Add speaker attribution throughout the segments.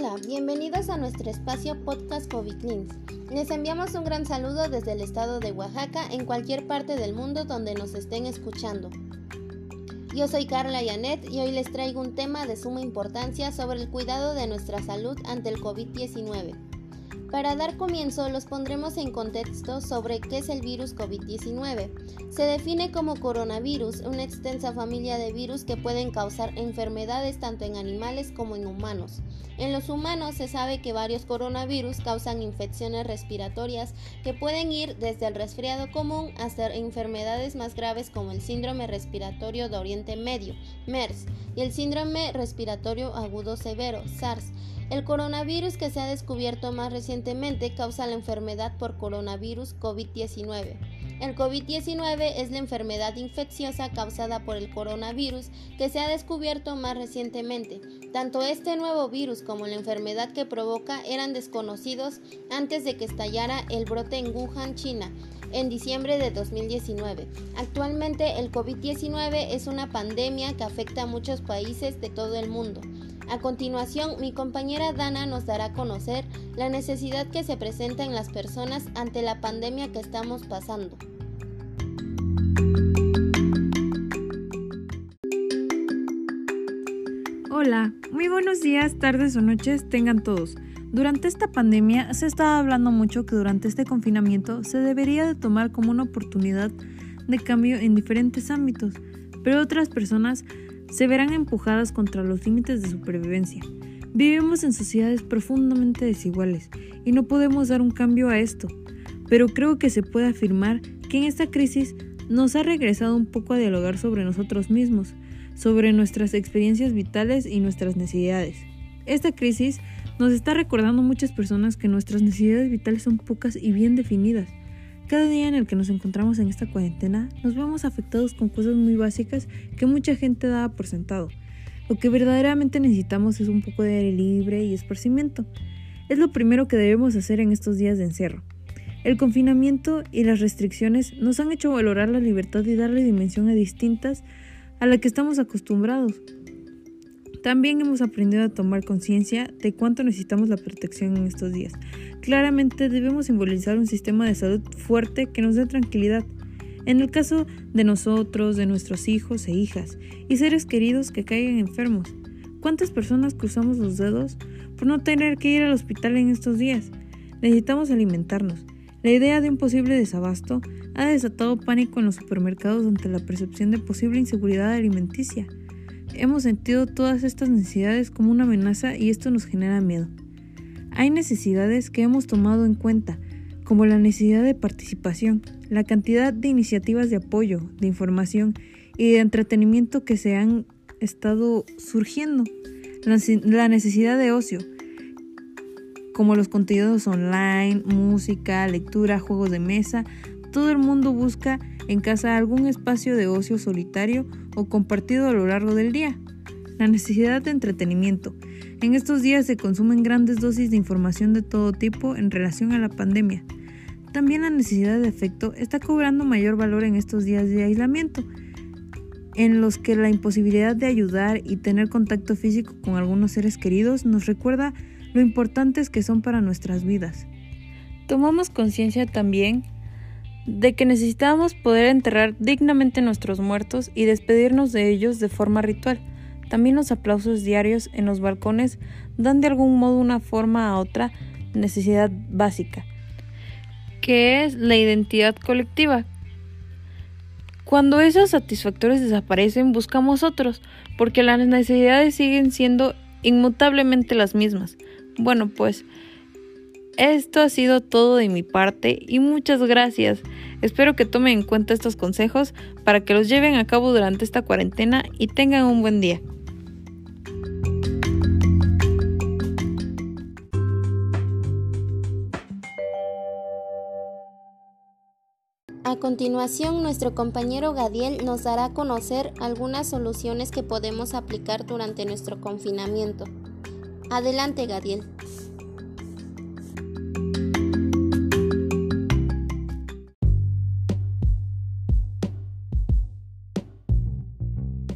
Speaker 1: Hola, bienvenidos a nuestro espacio Podcast COVID Cleans. Les enviamos un gran saludo desde el estado de Oaxaca en cualquier parte del mundo donde nos estén escuchando. Yo soy Carla Yanet y hoy les traigo un tema de suma importancia sobre el cuidado de nuestra salud ante el COVID-19. Para dar comienzo, los pondremos en contexto sobre qué es el virus COVID-19. Se define como coronavirus, una extensa familia de virus que pueden causar enfermedades tanto en animales como en humanos. En los humanos se sabe que varios coronavirus causan infecciones respiratorias que pueden ir desde el resfriado común hasta enfermedades más graves como el síndrome respiratorio de Oriente Medio, MERS, y el síndrome respiratorio agudo severo, SARS. El coronavirus que se ha descubierto más recientemente causa la enfermedad por coronavirus COVID-19. El COVID-19 es la enfermedad infecciosa causada por el coronavirus que se ha descubierto más recientemente. Tanto este nuevo virus como la enfermedad que provoca eran desconocidos antes de que estallara el brote en Wuhan, China, en diciembre de 2019. Actualmente el COVID-19 es una pandemia que afecta a muchos países de todo el mundo. A continuación, mi compañera Dana nos dará a conocer la necesidad que se presenta en las personas ante la pandemia que estamos pasando.
Speaker 2: Hola, muy buenos días, tardes o noches tengan todos. Durante esta pandemia se estaba hablando mucho que durante este confinamiento se debería de tomar como una oportunidad de cambio en diferentes ámbitos, pero otras personas se verán empujadas contra los límites de supervivencia. Vivimos en sociedades profundamente desiguales y no podemos dar un cambio a esto, pero creo que se puede afirmar que en esta crisis nos ha regresado un poco a dialogar sobre nosotros mismos, sobre nuestras experiencias vitales y nuestras necesidades. Esta crisis nos está recordando muchas personas que nuestras necesidades vitales son pocas y bien definidas. Cada día en el que nos encontramos en esta cuarentena nos vemos afectados con cosas muy básicas que mucha gente da por sentado. Lo que verdaderamente necesitamos es un poco de aire libre y esparcimiento. Es lo primero que debemos hacer en estos días de encierro. El confinamiento y las restricciones nos han hecho valorar la libertad y darle dimensión a distintas a la que estamos acostumbrados. También hemos aprendido a tomar conciencia de cuánto necesitamos la protección en estos días. Claramente debemos simbolizar un sistema de salud fuerte que nos dé tranquilidad. En el caso de nosotros, de nuestros hijos e hijas y seres queridos que caigan enfermos, ¿cuántas personas cruzamos los dedos por no tener que ir al hospital en estos días? Necesitamos alimentarnos. La idea de un posible desabasto ha desatado pánico en los supermercados ante la percepción de posible inseguridad alimenticia. Hemos sentido todas estas necesidades como una amenaza y esto nos genera miedo. Hay necesidades que hemos tomado en cuenta, como la necesidad de participación, la cantidad de iniciativas de apoyo, de información y de entretenimiento que se han estado surgiendo, la necesidad de ocio, como los contenidos online, música, lectura, juegos de mesa, todo el mundo busca en casa algún espacio de ocio solitario o compartido a lo largo del día. La necesidad de entretenimiento. En estos días se consumen grandes dosis de información de todo tipo en relación a la pandemia. También la necesidad de afecto está cobrando mayor valor en estos días de aislamiento, en los que la imposibilidad de ayudar y tener contacto físico con algunos seres queridos nos recuerda lo importantes que son para nuestras vidas. Tomamos conciencia también de que necesitábamos poder enterrar dignamente nuestros muertos y despedirnos de ellos de forma ritual. También los aplausos diarios en los balcones dan de algún modo una forma a otra necesidad básica, que es la identidad colectiva. Cuando esos satisfactores desaparecen, buscamos otros, porque las necesidades siguen siendo inmutablemente las mismas. Bueno, pues esto ha sido todo de mi parte y muchas gracias. Espero que tomen en cuenta estos consejos para que los lleven a cabo durante esta cuarentena y tengan un buen día.
Speaker 1: A continuación, nuestro compañero Gadiel nos dará a conocer algunas soluciones que podemos aplicar durante nuestro confinamiento. Adelante, Gadiel.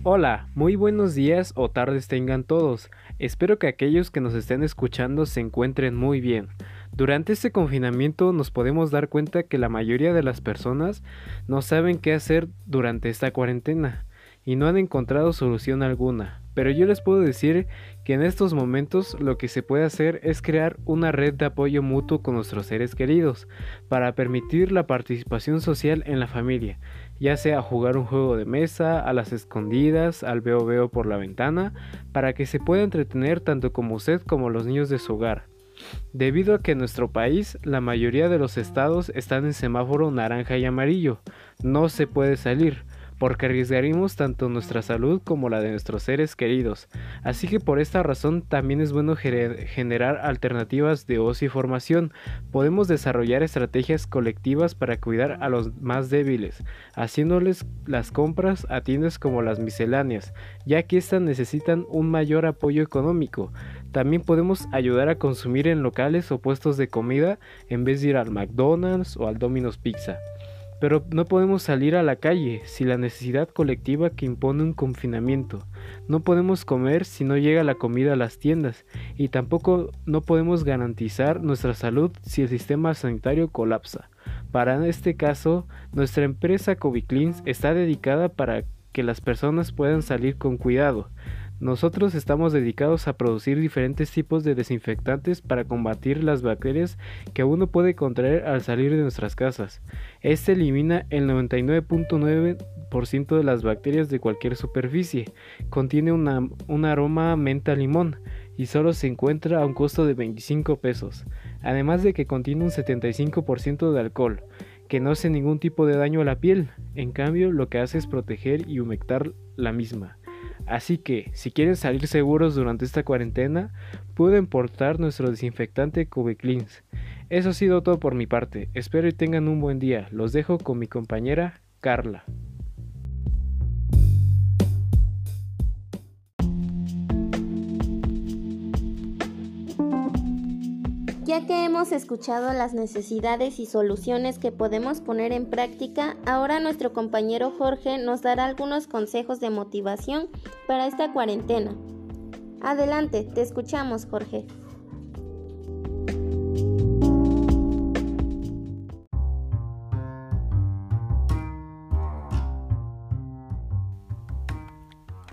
Speaker 3: Hola, muy buenos días o tardes tengan todos. Espero que aquellos que nos estén escuchando se encuentren muy bien. Durante este confinamiento nos podemos dar cuenta que la mayoría de las personas no saben qué hacer durante esta cuarentena y no han encontrado solución alguna. Pero yo les puedo decir que en estos momentos lo que se puede hacer es crear una red de apoyo mutuo con nuestros seres queridos para permitir la participación social en la familia, ya sea jugar un juego de mesa, a las escondidas, al veo veo por la ventana, para que se pueda entretener tanto como usted como los niños de su hogar. Debido a que en nuestro país la mayoría de los estados están en semáforo naranja y amarillo, no se puede salir, porque arriesgaríamos tanto nuestra salud como la de nuestros seres queridos. Así que por esta razón también es bueno generar alternativas de ocio y formación. Podemos desarrollar estrategias colectivas para cuidar a los más débiles, haciéndoles las compras a tiendas como las misceláneas, ya que éstas necesitan un mayor apoyo económico. También podemos ayudar a consumir en locales o puestos de comida en vez de ir al McDonald's o al Domino's Pizza. Pero no podemos salir a la calle sin la necesidad colectiva que impone un confinamiento. No podemos comer si no llega la comida a las tiendas y tampoco no podemos garantizar nuestra salud si el sistema sanitario colapsa. Para este caso, nuestra empresa COVID Cleans está dedicada para que las personas puedan salir con cuidado, nosotros estamos dedicados a producir diferentes tipos de desinfectantes para combatir las bacterias que uno puede contraer al salir de nuestras casas. Este elimina el 99.9% de las bacterias de cualquier superficie. Contiene un aroma menta limón y solo se encuentra a un costo de 25 pesos. Además de que contiene un 75% de alcohol que no hace ningún tipo de daño a la piel. En cambio, lo que hace es proteger y humectar la misma. Así que, si quieren salir seguros durante esta cuarentena, pueden portar nuestro desinfectante Cubicleans. Eso ha sido todo por mi parte. Espero y tengan un buen día. Los dejo con mi compañera Carla.
Speaker 1: Ya que hemos escuchado las necesidades y soluciones que podemos poner en práctica, ahora nuestro compañero Jorge nos dará algunos consejos de motivación para esta cuarentena. Adelante, te escuchamos Jorge.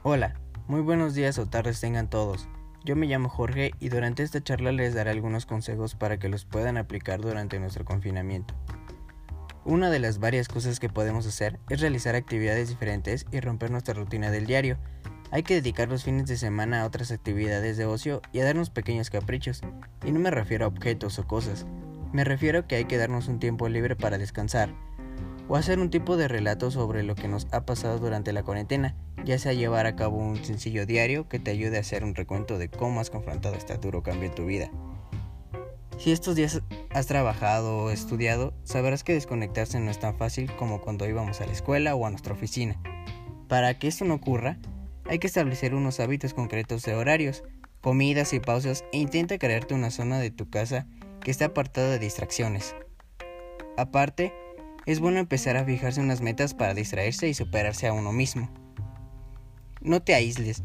Speaker 4: Hola, muy buenos días o tardes tengan todos. Yo me llamo Jorge y durante esta charla les daré algunos consejos para que los puedan aplicar durante nuestro confinamiento. Una de las varias cosas que podemos hacer es realizar actividades diferentes y romper nuestra rutina del diario. Hay que dedicar los fines de semana a otras actividades de ocio y a darnos pequeños caprichos. Y no me refiero a objetos o cosas, me refiero a que hay que darnos un tiempo libre para descansar, o hacer un tipo de relato sobre lo que nos ha pasado durante la cuarentena, ya sea llevar a cabo un sencillo diario que te ayude a hacer un recuento de cómo has confrontado este duro cambio en tu vida. Si estos días has trabajado o estudiado, sabrás que desconectarse no es tan fácil como cuando íbamos a la escuela o a nuestra oficina. Para que esto no ocurra, hay que establecer unos hábitos concretos de horarios, comidas y pausas e intenta crearte una zona de tu casa que esté apartada de distracciones. Aparte, es bueno empezar a fijarse unas metas para distraerse y superarse a uno mismo. No te aísles,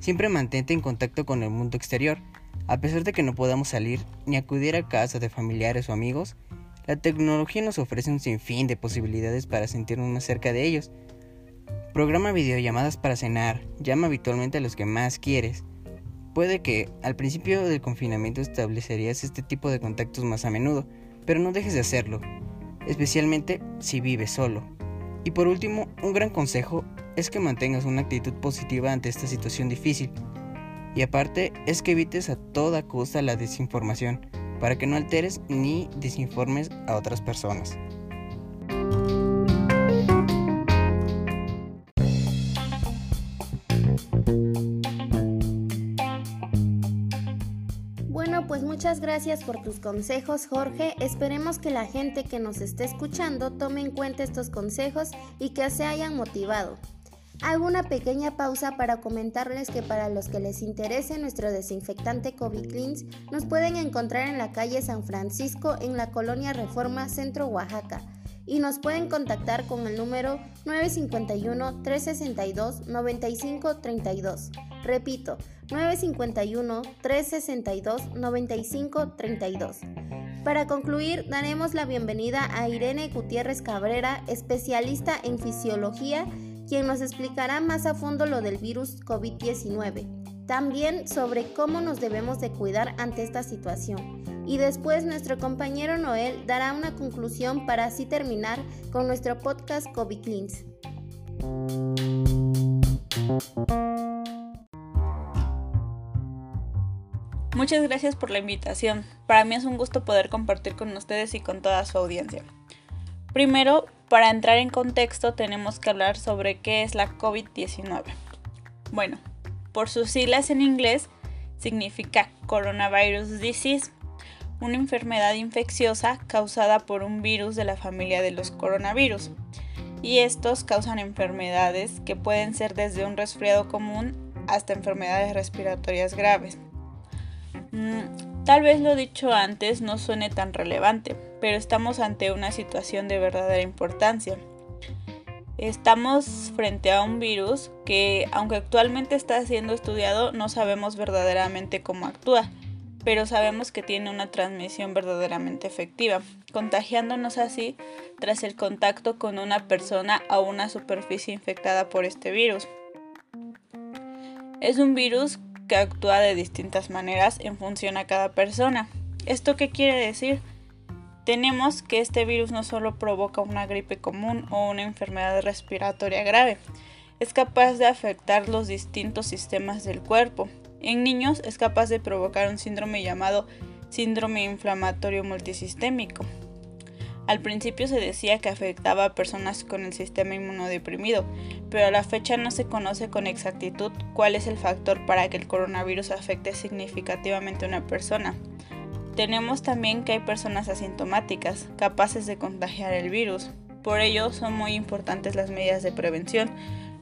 Speaker 4: siempre mantente en contacto con el mundo exterior. A pesar de que no podamos salir ni acudir a casa de familiares o amigos, la tecnología nos ofrece un sinfín de posibilidades para sentirnos más cerca de ellos. Programa videollamadas para cenar, llama habitualmente a los que más quieres. Puede que al principio del confinamiento establecerías este tipo de contactos más a menudo, pero no dejes de hacerlo especialmente si vives solo. Y por último, un gran consejo es que mantengas una actitud positiva ante esta situación difícil. Y aparte es que evites a toda costa la desinformación, para que no alteres ni desinformes a otras personas.
Speaker 1: pues muchas gracias por tus consejos, Jorge. Esperemos que la gente que nos esté escuchando tome en cuenta estos consejos y que se hayan motivado. Hago una pequeña pausa para comentarles que para los que les interese nuestro desinfectante COVID Cleans, nos pueden encontrar en la calle San Francisco en la colonia Reforma Centro Oaxaca y nos pueden contactar con el número 951-362-9532. Repito, 951-362-9532. Para concluir, daremos la bienvenida a Irene Gutiérrez Cabrera, especialista en fisiología, quien nos explicará más a fondo lo del virus COVID-19 también sobre cómo nos debemos de cuidar ante esta situación. Y después nuestro compañero Noel dará una conclusión para así terminar con nuestro podcast COVID Cleans.
Speaker 5: Muchas gracias por la invitación. Para mí es un gusto poder compartir con ustedes y con toda su audiencia. Primero, para entrar en contexto tenemos que hablar sobre qué es la COVID-19. Bueno, por sus siglas en inglés, significa Coronavirus Disease, una enfermedad infecciosa causada por un virus de la familia de los coronavirus. Y estos causan enfermedades que pueden ser desde un resfriado común hasta enfermedades respiratorias graves. Mm, tal vez lo dicho antes no suene tan relevante, pero estamos ante una situación de verdadera importancia Estamos frente a un virus que, aunque actualmente está siendo estudiado, no sabemos verdaderamente cómo actúa, pero sabemos que tiene una transmisión verdaderamente efectiva, contagiándonos así tras el contacto con una persona o una superficie infectada por este virus. Es un virus que actúa de distintas maneras en función a cada persona. ¿Esto qué quiere decir? tenemos que este virus no solo provoca una gripe común o una enfermedad respiratoria grave, es capaz de afectar los distintos sistemas del cuerpo. En niños es capaz de provocar un síndrome llamado síndrome inflamatorio multisistémico. Al principio se decía que afectaba a personas con el sistema inmunodeprimido, pero a la fecha no se conoce con exactitud cuál es el factor para que el coronavirus afecte significativamente a una persona. Tenemos también que hay personas asintomáticas, capaces de contagiar el virus. Por ello son muy importantes las medidas de prevención,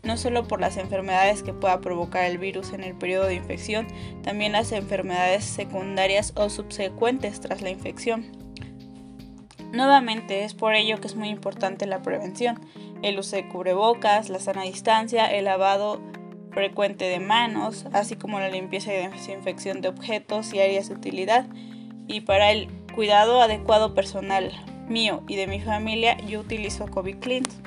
Speaker 5: no solo por las enfermedades que pueda provocar el virus en el periodo de infección, también las enfermedades secundarias o subsecuentes tras la infección. Nuevamente es por ello que es muy importante la prevención, el uso de cubrebocas, la sana distancia, el lavado frecuente de manos, así como la limpieza y desinfección de objetos y áreas de utilidad y para el cuidado adecuado personal mío y de mi familia yo utilizo COVID Cleans.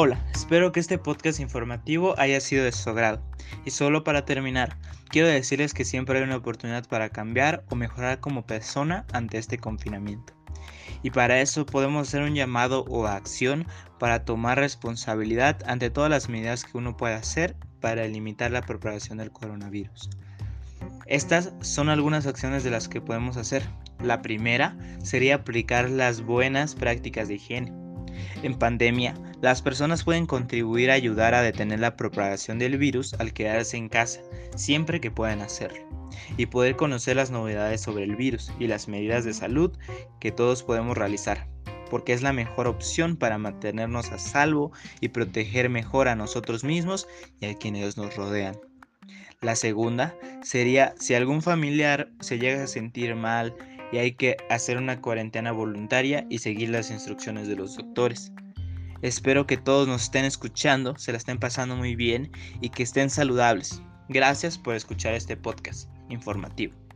Speaker 6: Hola, espero que este podcast informativo haya sido de su agrado. Y solo para terminar, quiero decirles que siempre hay una oportunidad para cambiar o mejorar como persona ante este confinamiento y para eso podemos hacer un llamado o acción para tomar responsabilidad ante todas las medidas que uno puede hacer para limitar la propagación del coronavirus. Estas son algunas acciones de las que podemos hacer. La primera sería aplicar las buenas prácticas de higiene. En pandemia, las personas pueden contribuir a ayudar a detener la propagación del virus al quedarse en casa, siempre que puedan hacerlo y poder conocer las novedades sobre el virus y las medidas de salud que todos podemos realizar, porque es la mejor opción para mantenernos a salvo y proteger mejor a nosotros mismos y a quienes nos rodean. La segunda sería si algún familiar se llega a sentir mal y hay que hacer una cuarentena voluntaria y seguir las instrucciones de los doctores. Espero que todos nos estén escuchando, se la estén pasando muy bien y que estén saludables. Gracias por escuchar este podcast informativo.